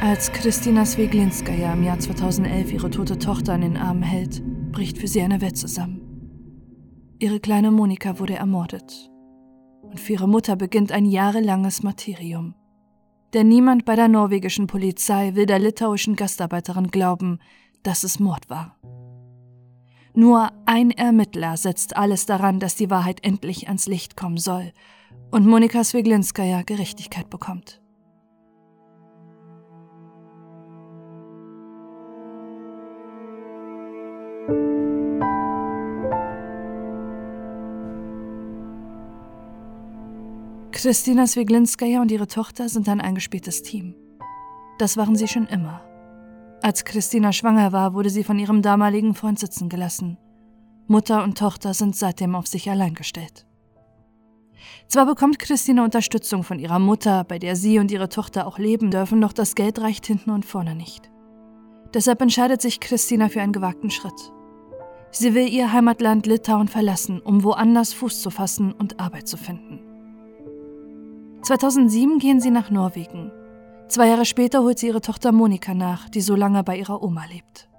Als Christina Sweglinskaya im Jahr 2011 ihre tote Tochter in den Armen hält, bricht für sie eine Welt zusammen. Ihre kleine Monika wurde ermordet. Und für ihre Mutter beginnt ein jahrelanges Martyrium. Denn niemand bei der norwegischen Polizei will der litauischen Gastarbeiterin glauben, dass es Mord war. Nur ein Ermittler setzt alles daran, dass die Wahrheit endlich ans Licht kommen soll und Monika Sweglinskaya Gerechtigkeit bekommt. Christina Swiglinskaya und ihre Tochter sind ein eingespieltes Team. Das waren sie schon immer. Als Christina schwanger war, wurde sie von ihrem damaligen Freund sitzen gelassen. Mutter und Tochter sind seitdem auf sich allein gestellt. Zwar bekommt Christina Unterstützung von ihrer Mutter, bei der sie und ihre Tochter auch leben dürfen, doch das Geld reicht hinten und vorne nicht. Deshalb entscheidet sich Christina für einen gewagten Schritt. Sie will ihr Heimatland Litauen verlassen, um woanders Fuß zu fassen und Arbeit zu finden. 2007 gehen sie nach Norwegen. Zwei Jahre später holt sie ihre Tochter Monika nach, die so lange bei ihrer Oma lebt.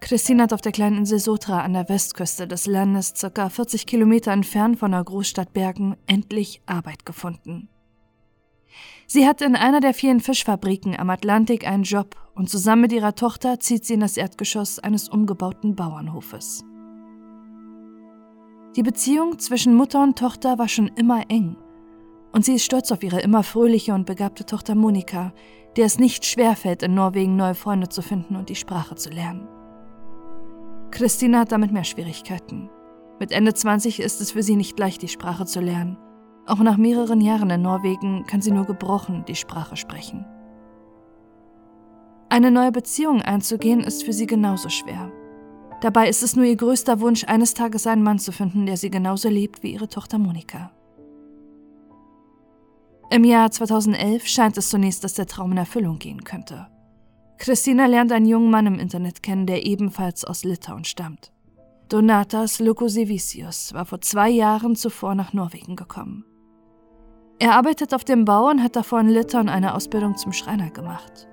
Christine hat auf der kleinen Insel Sotra an der Westküste des Landes, ca. 40 Kilometer entfernt von der Großstadt Bergen, endlich Arbeit gefunden. Sie hat in einer der vielen Fischfabriken am Atlantik einen Job und zusammen mit ihrer Tochter zieht sie in das Erdgeschoss eines umgebauten Bauernhofes. Die Beziehung zwischen Mutter und Tochter war schon immer eng und sie ist stolz auf ihre immer fröhliche und begabte Tochter Monika, der es nicht schwerfällt, in Norwegen neue Freunde zu finden und die Sprache zu lernen. Christina hat damit mehr Schwierigkeiten. Mit Ende 20 ist es für sie nicht leicht, die Sprache zu lernen. Auch nach mehreren Jahren in Norwegen kann sie nur gebrochen die Sprache sprechen. Eine neue Beziehung einzugehen ist für sie genauso schwer. Dabei ist es nur ihr größter Wunsch, eines Tages einen Mann zu finden, der sie genauso liebt wie ihre Tochter Monika. Im Jahr 2011 scheint es zunächst, dass der Traum in Erfüllung gehen könnte. Christina lernt einen jungen Mann im Internet kennen, der ebenfalls aus Litauen stammt. Donatas Lukosevicius war vor zwei Jahren zuvor nach Norwegen gekommen. Er arbeitet auf dem Bau und hat davor in Litauen eine Ausbildung zum Schreiner gemacht.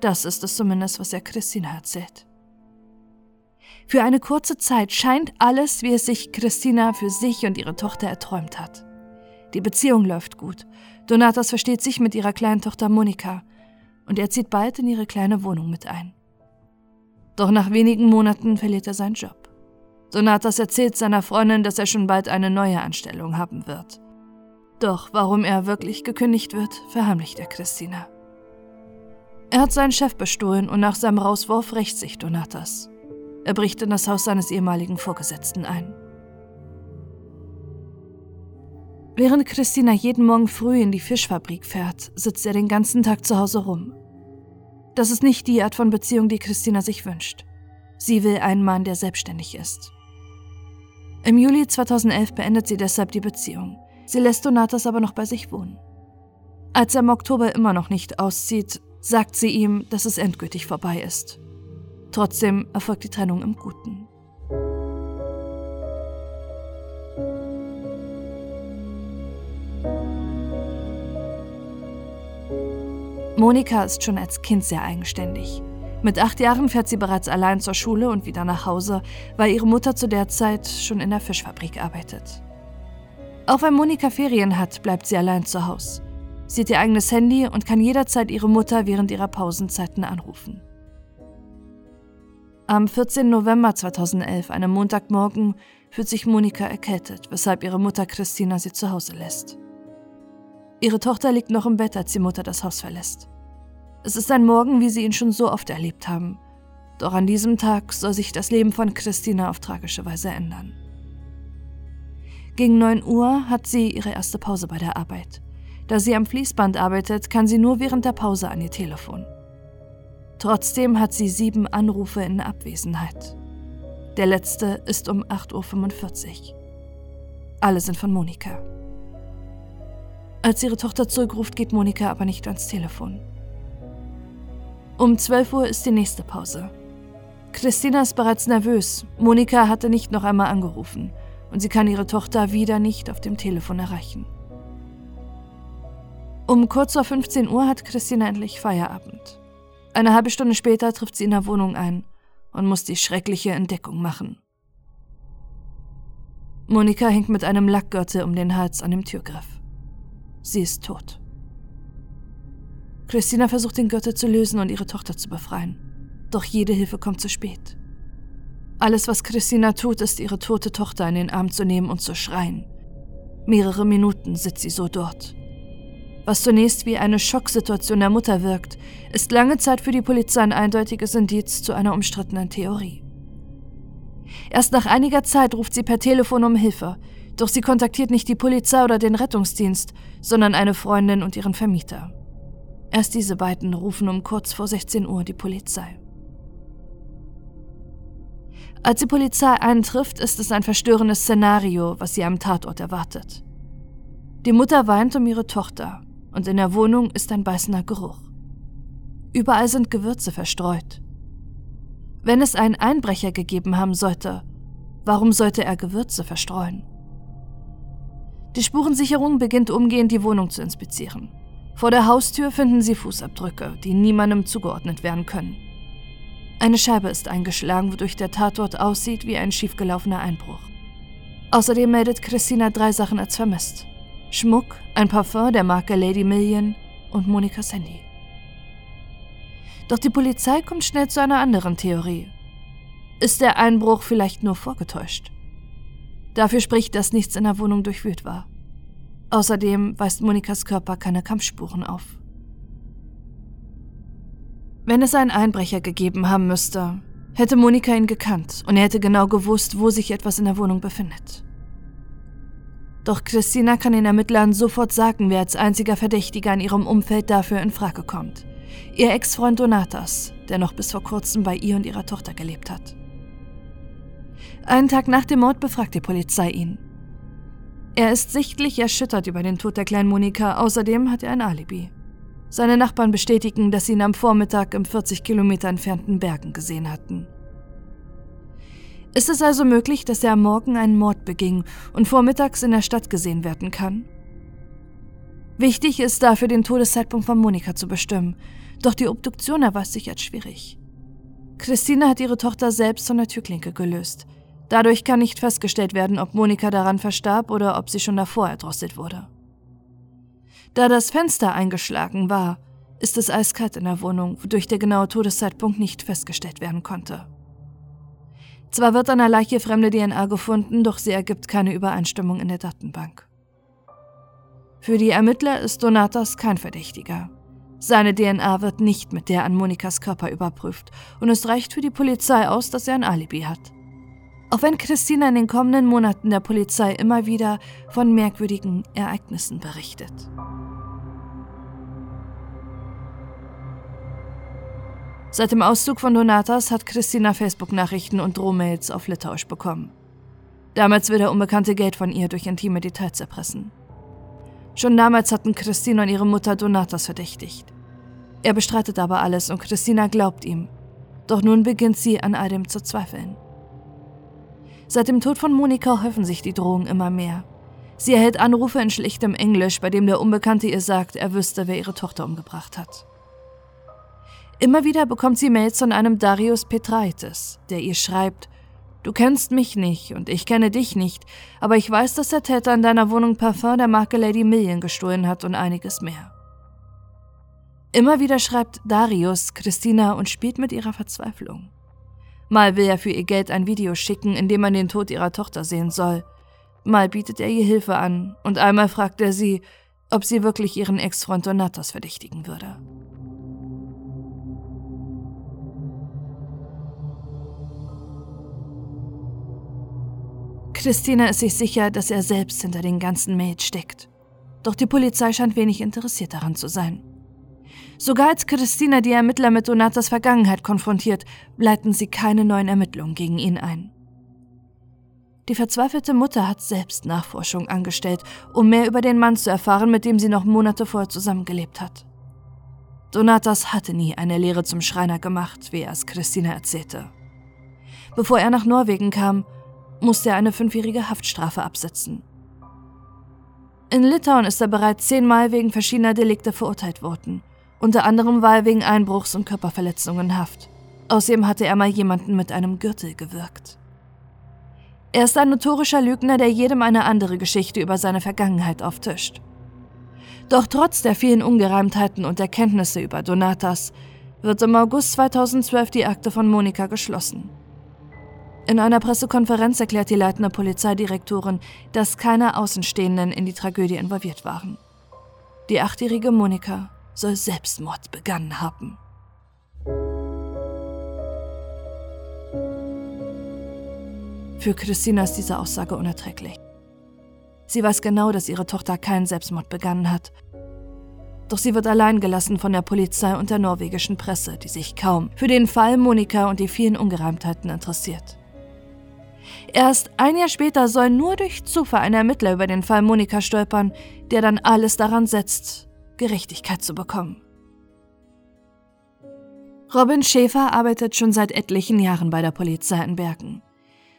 Das ist es zumindest, was er Christina erzählt. Für eine kurze Zeit scheint alles, wie es sich Christina für sich und ihre Tochter erträumt hat. Die Beziehung läuft gut. Donatas versteht sich mit ihrer kleinen Tochter Monika und er zieht bald in ihre kleine Wohnung mit ein. Doch nach wenigen Monaten verliert er seinen Job. Donatas erzählt seiner Freundin, dass er schon bald eine neue Anstellung haben wird. Doch warum er wirklich gekündigt wird, verheimlicht er Christina. Er hat seinen Chef bestohlen und nach seinem Rauswurf rächt sich Donatas. Er bricht in das Haus seines ehemaligen Vorgesetzten ein. Während Christina jeden Morgen früh in die Fischfabrik fährt, sitzt er den ganzen Tag zu Hause rum. Das ist nicht die Art von Beziehung, die Christina sich wünscht. Sie will einen Mann, der selbstständig ist. Im Juli 2011 beendet sie deshalb die Beziehung. Sie lässt Donatas aber noch bei sich wohnen. Als er im Oktober immer noch nicht auszieht, sagt sie ihm, dass es endgültig vorbei ist. Trotzdem erfolgt die Trennung im Guten. Monika ist schon als Kind sehr eigenständig. Mit acht Jahren fährt sie bereits allein zur Schule und wieder nach Hause, weil ihre Mutter zu der Zeit schon in der Fischfabrik arbeitet. Auch wenn Monika Ferien hat, bleibt sie allein zu Hause. Sie hat ihr eigenes Handy und kann jederzeit ihre Mutter während ihrer Pausenzeiten anrufen. Am 14. November 2011, einem Montagmorgen, fühlt sich Monika erkältet, weshalb ihre Mutter Christina sie zu Hause lässt. Ihre Tochter liegt noch im Bett, als die Mutter das Haus verlässt. Es ist ein Morgen, wie sie ihn schon so oft erlebt haben. Doch an diesem Tag soll sich das Leben von Christina auf tragische Weise ändern. Gegen 9 Uhr hat sie ihre erste Pause bei der Arbeit. Da sie am Fließband arbeitet, kann sie nur während der Pause an ihr Telefon. Trotzdem hat sie sieben Anrufe in Abwesenheit. Der letzte ist um 8.45 Uhr. Alle sind von Monika. Als ihre Tochter zurückruft, geht Monika aber nicht ans Telefon. Um 12 Uhr ist die nächste Pause. Christina ist bereits nervös. Monika hatte nicht noch einmal angerufen und sie kann ihre Tochter wieder nicht auf dem Telefon erreichen. Um kurz vor 15 Uhr hat Christina endlich Feierabend. Eine halbe Stunde später trifft sie in der Wohnung ein und muss die schreckliche Entdeckung machen. Monika hängt mit einem Lackgürtel um den Hals an dem Türgriff. Sie ist tot. Christina versucht den Gürtel zu lösen und ihre Tochter zu befreien. Doch jede Hilfe kommt zu spät. Alles, was Christina tut, ist, ihre tote Tochter in den Arm zu nehmen und zu schreien. Mehrere Minuten sitzt sie so dort. Was zunächst wie eine Schocksituation der Mutter wirkt, ist lange Zeit für die Polizei ein eindeutiges Indiz zu einer umstrittenen Theorie. Erst nach einiger Zeit ruft sie per Telefon um Hilfe, doch sie kontaktiert nicht die Polizei oder den Rettungsdienst, sondern eine Freundin und ihren Vermieter. Erst diese beiden rufen um kurz vor 16 Uhr die Polizei. Als die Polizei eintrifft, ist es ein verstörendes Szenario, was sie am Tatort erwartet. Die Mutter weint um ihre Tochter und in der Wohnung ist ein beißender Geruch. Überall sind Gewürze verstreut. Wenn es einen Einbrecher gegeben haben sollte, warum sollte er Gewürze verstreuen? Die Spurensicherung beginnt umgehend die Wohnung zu inspizieren. Vor der Haustür finden sie Fußabdrücke, die niemandem zugeordnet werden können. Eine Scheibe ist eingeschlagen, wodurch der Tatort aussieht wie ein schiefgelaufener Einbruch. Außerdem meldet Christina drei Sachen als vermisst. Schmuck, ein Parfum der Marke Lady Million und Monikas Handy. Doch die Polizei kommt schnell zu einer anderen Theorie. Ist der Einbruch vielleicht nur vorgetäuscht? Dafür spricht, dass nichts in der Wohnung durchwühlt war. Außerdem weist Monikas Körper keine Kampfspuren auf. Wenn es einen Einbrecher gegeben haben müsste, hätte Monika ihn gekannt und er hätte genau gewusst, wo sich etwas in der Wohnung befindet. Doch Christina kann den Ermittlern sofort sagen, wer als einziger Verdächtiger in ihrem Umfeld dafür in Frage kommt. Ihr Ex-Freund Donatas, der noch bis vor kurzem bei ihr und ihrer Tochter gelebt hat. Einen Tag nach dem Mord befragt die Polizei ihn. Er ist sichtlich erschüttert über den Tod der kleinen Monika, außerdem hat er ein Alibi. Seine Nachbarn bestätigen, dass sie ihn am Vormittag im 40 Kilometer entfernten Bergen gesehen hatten. Ist es also möglich, dass er am Morgen einen Mord beging und vormittags in der Stadt gesehen werden kann? Wichtig ist dafür, den Todeszeitpunkt von Monika zu bestimmen, doch die Obduktion erweist sich als schwierig. Christine hat ihre Tochter selbst von der Türklinke gelöst. Dadurch kann nicht festgestellt werden, ob Monika daran verstarb oder ob sie schon davor erdrosselt wurde. Da das Fenster eingeschlagen war, ist es eiskalt in der Wohnung, wodurch der genaue Todeszeitpunkt nicht festgestellt werden konnte. Zwar wird an der Leiche fremde DNA gefunden, doch sie ergibt keine Übereinstimmung in der Datenbank. Für die Ermittler ist Donatas kein Verdächtiger. Seine DNA wird nicht mit der an Monikas Körper überprüft und es reicht für die Polizei aus, dass er ein Alibi hat. Auch wenn Christina in den kommenden Monaten der Polizei immer wieder von merkwürdigen Ereignissen berichtet. Seit dem Auszug von Donatas hat Christina Facebook-Nachrichten und Drohmails auf Litauisch bekommen. Damals will der Unbekannte Geld von ihr durch intime Details erpressen. Schon damals hatten Christina und ihre Mutter Donatas verdächtigt. Er bestreitet aber alles und Christina glaubt ihm. Doch nun beginnt sie an all dem zu zweifeln. Seit dem Tod von Monika häufen sich die Drohungen immer mehr. Sie erhält Anrufe in schlichtem Englisch, bei dem der Unbekannte ihr sagt, er wüsste, wer ihre Tochter umgebracht hat. Immer wieder bekommt sie Mails von einem Darius Petraitis, der ihr schreibt, Du kennst mich nicht und ich kenne dich nicht, aber ich weiß, dass der Täter in deiner Wohnung Parfum der Marke Lady Million gestohlen hat und einiges mehr. Immer wieder schreibt Darius Christina und spielt mit ihrer Verzweiflung. Mal will er für ihr Geld ein Video schicken, in dem man den Tod ihrer Tochter sehen soll. Mal bietet er ihr Hilfe an und einmal fragt er sie, ob sie wirklich ihren Ex-Freund Donatas verdächtigen würde. Christina ist sich sicher, dass er selbst hinter den ganzen Mails steckt. Doch die Polizei scheint wenig interessiert daran zu sein. Sogar als Christina die Ermittler mit Donatas Vergangenheit konfrontiert, leiten sie keine neuen Ermittlungen gegen ihn ein. Die verzweifelte Mutter hat selbst Nachforschung angestellt, um mehr über den Mann zu erfahren, mit dem sie noch Monate vorher zusammengelebt hat. Donatas hatte nie eine Lehre zum Schreiner gemacht, wie er es Christina erzählte. Bevor er nach Norwegen kam, musste er eine fünfjährige Haftstrafe absetzen. In Litauen ist er bereits zehnmal wegen verschiedener Delikte verurteilt worden. Unter anderem war er wegen Einbruchs und Körperverletzungen in Haft. Außerdem hatte er mal jemanden mit einem Gürtel gewirkt. Er ist ein notorischer Lügner, der jedem eine andere Geschichte über seine Vergangenheit auftischt. Doch trotz der vielen Ungereimtheiten und Erkenntnisse über Donatas wird im August 2012 die Akte von Monika geschlossen. In einer Pressekonferenz erklärt die leitende Polizeidirektorin, dass keine Außenstehenden in die Tragödie involviert waren. Die achtjährige Monika soll Selbstmord begangen haben. Für Christina ist diese Aussage unerträglich. Sie weiß genau, dass ihre Tochter keinen Selbstmord begangen hat. Doch sie wird allein gelassen von der Polizei und der norwegischen Presse, die sich kaum für den Fall Monika und die vielen Ungereimtheiten interessiert. Erst ein Jahr später soll nur durch Zufall ein Ermittler über den Fall Monika stolpern, der dann alles daran setzt, Gerechtigkeit zu bekommen. Robin Schäfer arbeitet schon seit etlichen Jahren bei der Polizei in Bergen.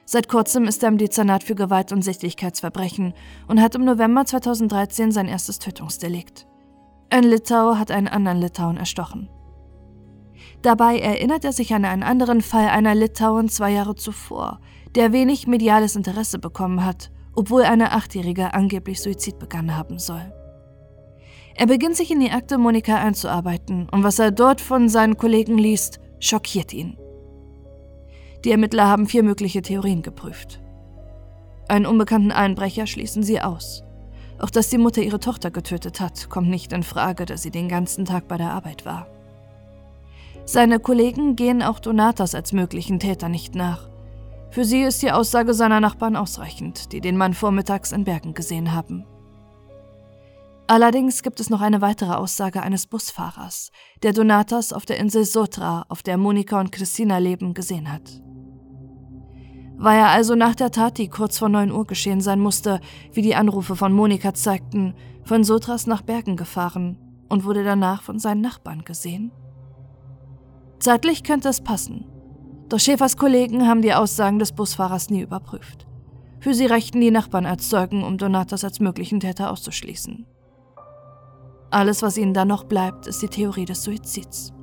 Seit kurzem ist er im Dezernat für Gewalt und Sichtlichkeitsverbrechen und hat im November 2013 sein erstes Tötungsdelikt. Ein Litau hat einen anderen Litauen erstochen. Dabei erinnert er sich an einen anderen Fall einer Litauen zwei Jahre zuvor, der wenig mediales Interesse bekommen hat, obwohl eine Achtjährige angeblich Suizid begangen haben soll. Er beginnt sich in die Akte Monika einzuarbeiten und was er dort von seinen Kollegen liest, schockiert ihn. Die Ermittler haben vier mögliche Theorien geprüft. Einen unbekannten Einbrecher schließen sie aus. Auch dass die Mutter ihre Tochter getötet hat, kommt nicht in Frage, da sie den ganzen Tag bei der Arbeit war. Seine Kollegen gehen auch Donatas als möglichen Täter nicht nach. Für sie ist die Aussage seiner Nachbarn ausreichend, die den Mann vormittags in Bergen gesehen haben. Allerdings gibt es noch eine weitere Aussage eines Busfahrers, der Donatas auf der Insel Sotra, auf der Monika und Christina leben, gesehen hat. War er also nach der Tat, die kurz vor 9 Uhr geschehen sein musste, wie die Anrufe von Monika zeigten, von Sotras nach Bergen gefahren und wurde danach von seinen Nachbarn gesehen? Zeitlich könnte es passen, doch Schäfers Kollegen haben die Aussagen des Busfahrers nie überprüft. Für sie reichten die Nachbarn als Zeugen, um Donatas als möglichen Täter auszuschließen. Alles, was ihnen dann noch bleibt, ist die Theorie des Suizids.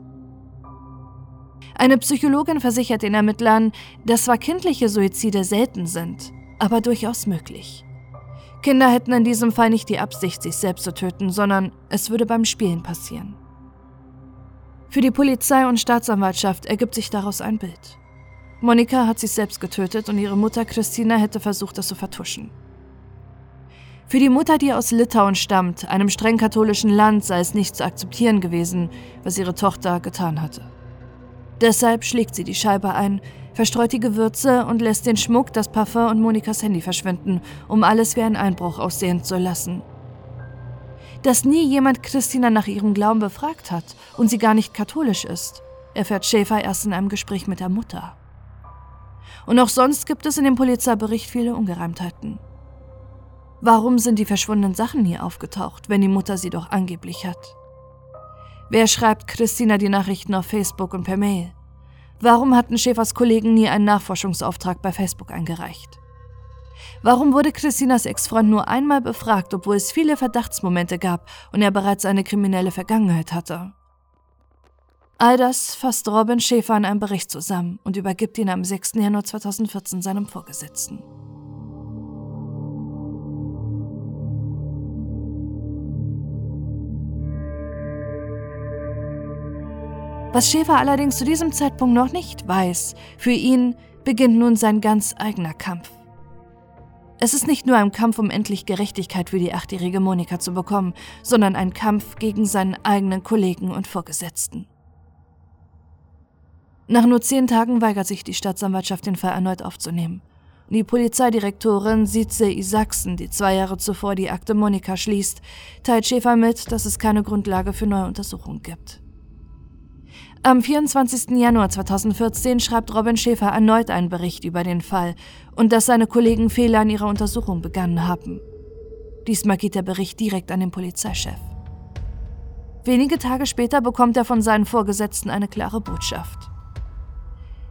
Eine Psychologin versichert den Ermittlern, dass zwar kindliche Suizide selten sind, aber durchaus möglich. Kinder hätten in diesem Fall nicht die Absicht, sich selbst zu töten, sondern es würde beim Spielen passieren. Für die Polizei und Staatsanwaltschaft ergibt sich daraus ein Bild. Monika hat sich selbst getötet und ihre Mutter Christina hätte versucht, das zu vertuschen. Für die Mutter, die aus Litauen stammt, einem streng katholischen Land, sei es nicht zu akzeptieren gewesen, was ihre Tochter getan hatte. Deshalb schlägt sie die Scheibe ein, verstreut die Gewürze und lässt den Schmuck, das Parfum und Monikas Handy verschwinden, um alles wie ein Einbruch aussehen zu lassen dass nie jemand Christina nach ihrem Glauben befragt hat und sie gar nicht katholisch ist, erfährt Schäfer erst in einem Gespräch mit der Mutter. Und auch sonst gibt es in dem Polizeibericht viele Ungereimtheiten. Warum sind die verschwundenen Sachen nie aufgetaucht, wenn die Mutter sie doch angeblich hat? Wer schreibt Christina die Nachrichten auf Facebook und per Mail? Warum hatten Schäfers Kollegen nie einen Nachforschungsauftrag bei Facebook eingereicht? Warum wurde Christinas Ex-Freund nur einmal befragt, obwohl es viele Verdachtsmomente gab und er bereits eine kriminelle Vergangenheit hatte? All das fasst Robin Schäfer in einem Bericht zusammen und übergibt ihn am 6. Januar 2014 seinem Vorgesetzten. Was Schäfer allerdings zu diesem Zeitpunkt noch nicht weiß, für ihn beginnt nun sein ganz eigener Kampf. Es ist nicht nur ein Kampf, um endlich Gerechtigkeit für die achtjährige Monika zu bekommen, sondern ein Kampf gegen seinen eigenen Kollegen und Vorgesetzten. Nach nur zehn Tagen weigert sich die Staatsanwaltschaft, den Fall erneut aufzunehmen. Die Polizeidirektorin Size Isaksen, die zwei Jahre zuvor die Akte Monika schließt, teilt Schäfer mit, dass es keine Grundlage für neue Untersuchungen gibt. Am 24. Januar 2014 schreibt Robin Schäfer erneut einen Bericht über den Fall und dass seine Kollegen Fehler in ihrer Untersuchung begangen haben. Diesmal geht der Bericht direkt an den Polizeichef. Wenige Tage später bekommt er von seinen Vorgesetzten eine klare Botschaft.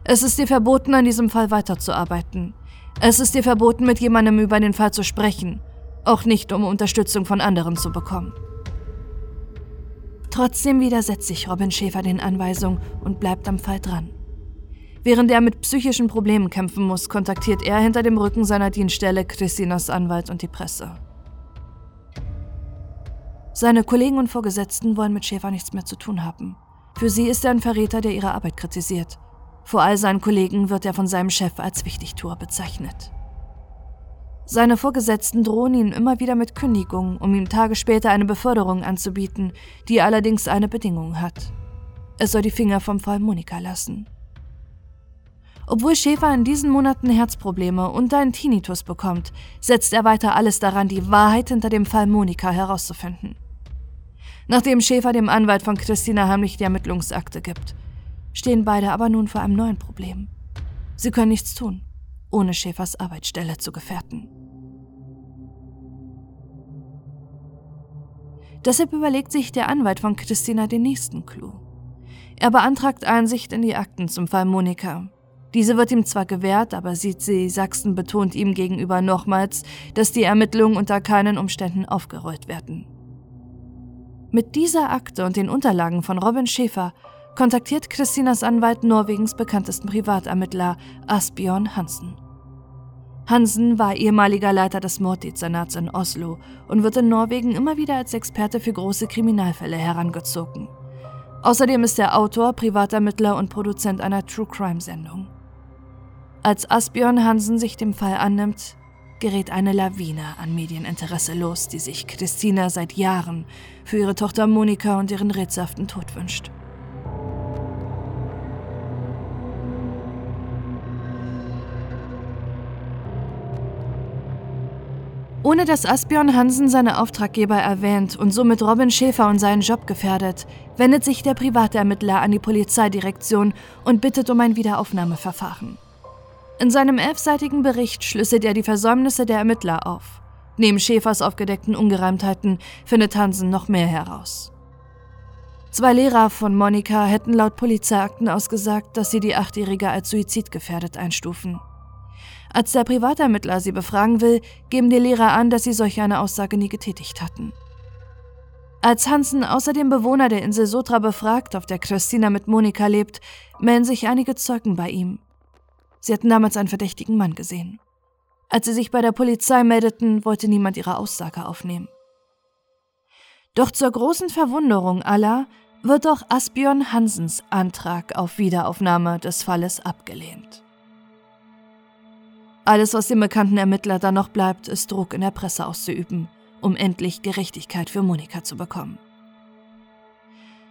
Es ist dir verboten, an diesem Fall weiterzuarbeiten. Es ist dir verboten, mit jemandem über den Fall zu sprechen. Auch nicht, um Unterstützung von anderen zu bekommen. Trotzdem widersetzt sich Robin Schäfer den Anweisungen und bleibt am Fall dran. Während er mit psychischen Problemen kämpfen muss, kontaktiert er hinter dem Rücken seiner Dienststelle Christinas Anwalt und die Presse. Seine Kollegen und Vorgesetzten wollen mit Schäfer nichts mehr zu tun haben. Für sie ist er ein Verräter, der ihre Arbeit kritisiert. Vor all seinen Kollegen wird er von seinem Chef als Wichtigtuer bezeichnet. Seine Vorgesetzten drohen ihn immer wieder mit Kündigungen, um ihm Tage später eine Beförderung anzubieten, die allerdings eine Bedingung hat. Er soll die Finger vom Fall Monika lassen. Obwohl Schäfer in diesen Monaten Herzprobleme und einen Tinnitus bekommt, setzt er weiter alles daran, die Wahrheit hinter dem Fall Monika herauszufinden. Nachdem Schäfer dem Anwalt von Christina heimlich die Ermittlungsakte gibt, stehen beide aber nun vor einem neuen Problem. Sie können nichts tun, ohne Schäfers Arbeitsstelle zu gefährden. Deshalb überlegt sich der Anwalt von Christina den nächsten Clou. Er beantragt Einsicht in die Akten zum Fall Monika, diese wird ihm zwar gewährt, aber sie Sachsen betont ihm gegenüber nochmals, dass die Ermittlungen unter keinen Umständen aufgerollt werden. Mit dieser Akte und den Unterlagen von Robin Schäfer kontaktiert Christinas Anwalt Norwegens bekanntesten Privatermittler Asbjørn Hansen. Hansen war ehemaliger Leiter des Morddezernats in Oslo und wird in Norwegen immer wieder als Experte für große Kriminalfälle herangezogen. Außerdem ist er Autor, Privatermittler und Produzent einer True Crime Sendung. Als Asbjörn Hansen sich dem Fall annimmt, gerät eine Lawine an Medieninteresse los, die sich Christina seit Jahren für ihre Tochter Monika und ihren rätselhaften Tod wünscht. Ohne dass Asbjörn Hansen seine Auftraggeber erwähnt und somit Robin Schäfer und seinen Job gefährdet, wendet sich der Privatermittler an die Polizeidirektion und bittet um ein Wiederaufnahmeverfahren. In seinem elfseitigen Bericht schlüsselt er die Versäumnisse der Ermittler auf. Neben Schäfers aufgedeckten Ungereimtheiten findet Hansen noch mehr heraus. Zwei Lehrer von Monika hätten laut Polizeiakten ausgesagt, dass sie die Achtjährige als suizidgefährdet einstufen. Als der Privatermittler sie befragen will, geben die Lehrer an, dass sie solch eine Aussage nie getätigt hatten. Als Hansen außerdem Bewohner der Insel Sotra befragt, auf der Christina mit Monika lebt, melden sich einige Zeugen bei ihm. Sie hatten damals einen verdächtigen Mann gesehen. Als sie sich bei der Polizei meldeten, wollte niemand ihre Aussage aufnehmen. Doch zur großen Verwunderung aller wird auch Asbjörn Hansens Antrag auf Wiederaufnahme des Falles abgelehnt. Alles, was dem bekannten Ermittler dann noch bleibt, ist Druck in der Presse auszuüben, um endlich Gerechtigkeit für Monika zu bekommen.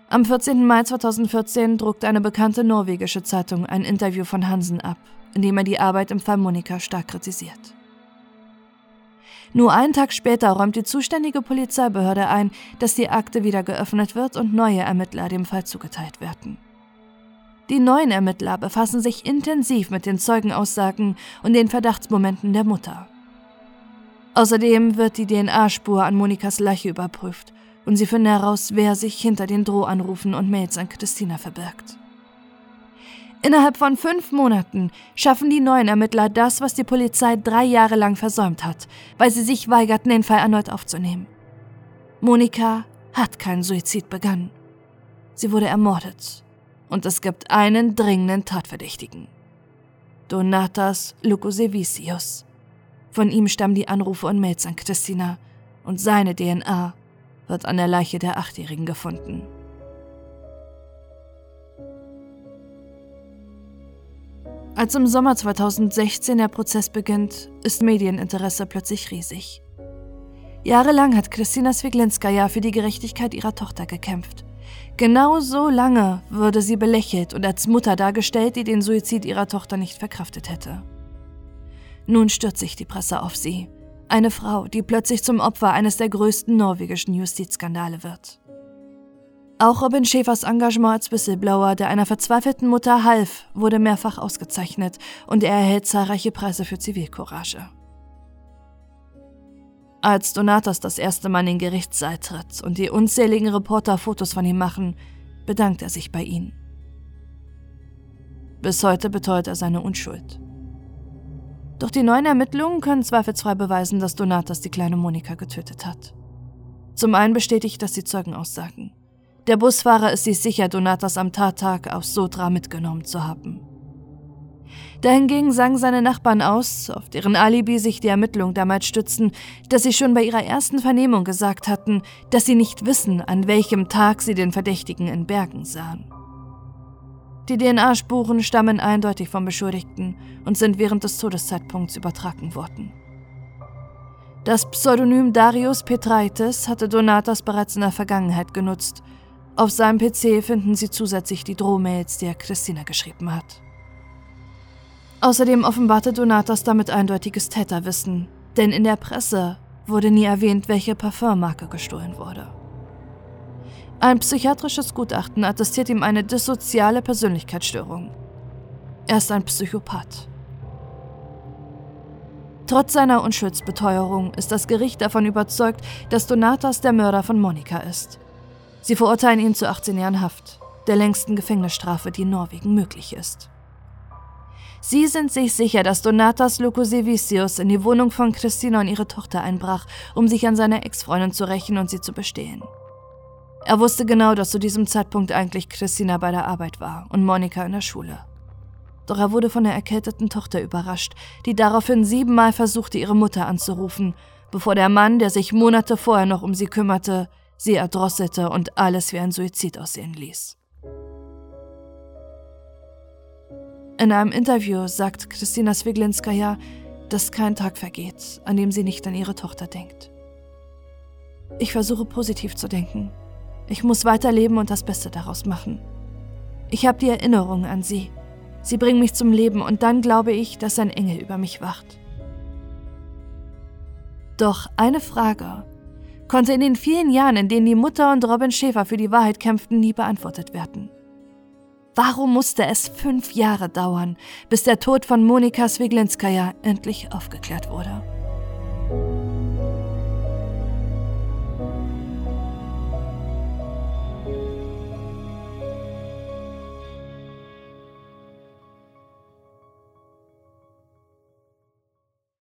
Am 14. Mai 2014 druckt eine bekannte norwegische Zeitung ein Interview von Hansen ab, in dem er die Arbeit im Fall Monika stark kritisiert. Nur einen Tag später räumt die zuständige Polizeibehörde ein, dass die Akte wieder geöffnet wird und neue Ermittler dem Fall zugeteilt werden. Die neuen Ermittler befassen sich intensiv mit den Zeugenaussagen und den Verdachtsmomenten der Mutter. Außerdem wird die DNA-Spur an Monikas Leiche überprüft und sie finden heraus, wer sich hinter den Drohanrufen und Mails an Christina verbirgt. Innerhalb von fünf Monaten schaffen die neuen Ermittler das, was die Polizei drei Jahre lang versäumt hat, weil sie sich weigerten, den Fall erneut aufzunehmen. Monika hat keinen Suizid begangen. Sie wurde ermordet. Und es gibt einen dringenden Tatverdächtigen. Donatas Lukosevicius. Von ihm stammen die Anrufe und Mails an Christina und seine DNA wird an der Leiche der Achtjährigen gefunden. Als im Sommer 2016 der Prozess beginnt, ist Medieninteresse plötzlich riesig. Jahrelang hat Christina Swiglinskaja für die Gerechtigkeit ihrer Tochter gekämpft. Genau so lange wurde sie belächelt und als Mutter dargestellt, die den Suizid ihrer Tochter nicht verkraftet hätte. Nun stürzt sich die Presse auf sie. Eine Frau, die plötzlich zum Opfer eines der größten norwegischen Justizskandale wird. Auch Robin Schäfers Engagement als Whistleblower, der einer verzweifelten Mutter half, wurde mehrfach ausgezeichnet und er erhält zahlreiche Preise für Zivilcourage. Als Donatos das erste Mal in den Gerichtssaal tritt und die unzähligen Reporter Fotos von ihm machen, bedankt er sich bei ihnen. Bis heute beteuert er seine Unschuld. Doch die neuen Ermittlungen können zweifelsfrei beweisen, dass Donatas die kleine Monika getötet hat. Zum einen bestätigt das die Zeugenaussagen. Der Busfahrer ist sich sicher, Donatas am Tattag aus Sotra mitgenommen zu haben. Dahingegen sagen seine Nachbarn aus, auf deren Alibi sich die Ermittlungen damals stützen, dass sie schon bei ihrer ersten Vernehmung gesagt hatten, dass sie nicht wissen, an welchem Tag sie den Verdächtigen in Bergen sahen. Die DNA-Spuren stammen eindeutig vom Beschuldigten und sind während des Todeszeitpunkts übertragen worden. Das Pseudonym Darius Petraitis hatte Donatas bereits in der Vergangenheit genutzt. Auf seinem PC finden Sie zusätzlich die Drohmails, die er Christina geschrieben hat. Außerdem offenbarte Donatas damit eindeutiges Täterwissen, denn in der Presse wurde nie erwähnt, welche Parfummarke gestohlen wurde. Ein psychiatrisches Gutachten attestiert ihm eine dissoziale Persönlichkeitsstörung. Er ist ein Psychopath. Trotz seiner Unschuldsbeteuerung ist das Gericht davon überzeugt, dass Donatas der Mörder von Monika ist. Sie verurteilen ihn zu 18 Jahren Haft, der längsten Gefängnisstrafe, die in Norwegen möglich ist. Sie sind sich sicher, dass Donatas Lukosevicius in die Wohnung von Christina und ihre Tochter einbrach, um sich an seiner Ex-Freundin zu rächen und sie zu bestehlen. Er wusste genau, dass zu diesem Zeitpunkt eigentlich Christina bei der Arbeit war und Monika in der Schule. Doch er wurde von der erkälteten Tochter überrascht, die daraufhin siebenmal versuchte, ihre Mutter anzurufen, bevor der Mann, der sich Monate vorher noch um sie kümmerte, sie erdrosselte und alles wie ein Suizid aussehen ließ. In einem Interview sagt Christina Swiglinskaya, dass kein Tag vergeht, an dem sie nicht an ihre Tochter denkt. Ich versuche positiv zu denken, ich muss weiterleben und das Beste daraus machen. Ich habe die Erinnerung an sie. Sie bringen mich zum Leben und dann glaube ich, dass ein Engel über mich wacht. Doch eine Frage konnte in den vielen Jahren, in denen die Mutter und Robin Schäfer für die Wahrheit kämpften, nie beantwortet werden. Warum musste es fünf Jahre dauern, bis der Tod von Monika Swiglinskaya endlich aufgeklärt wurde?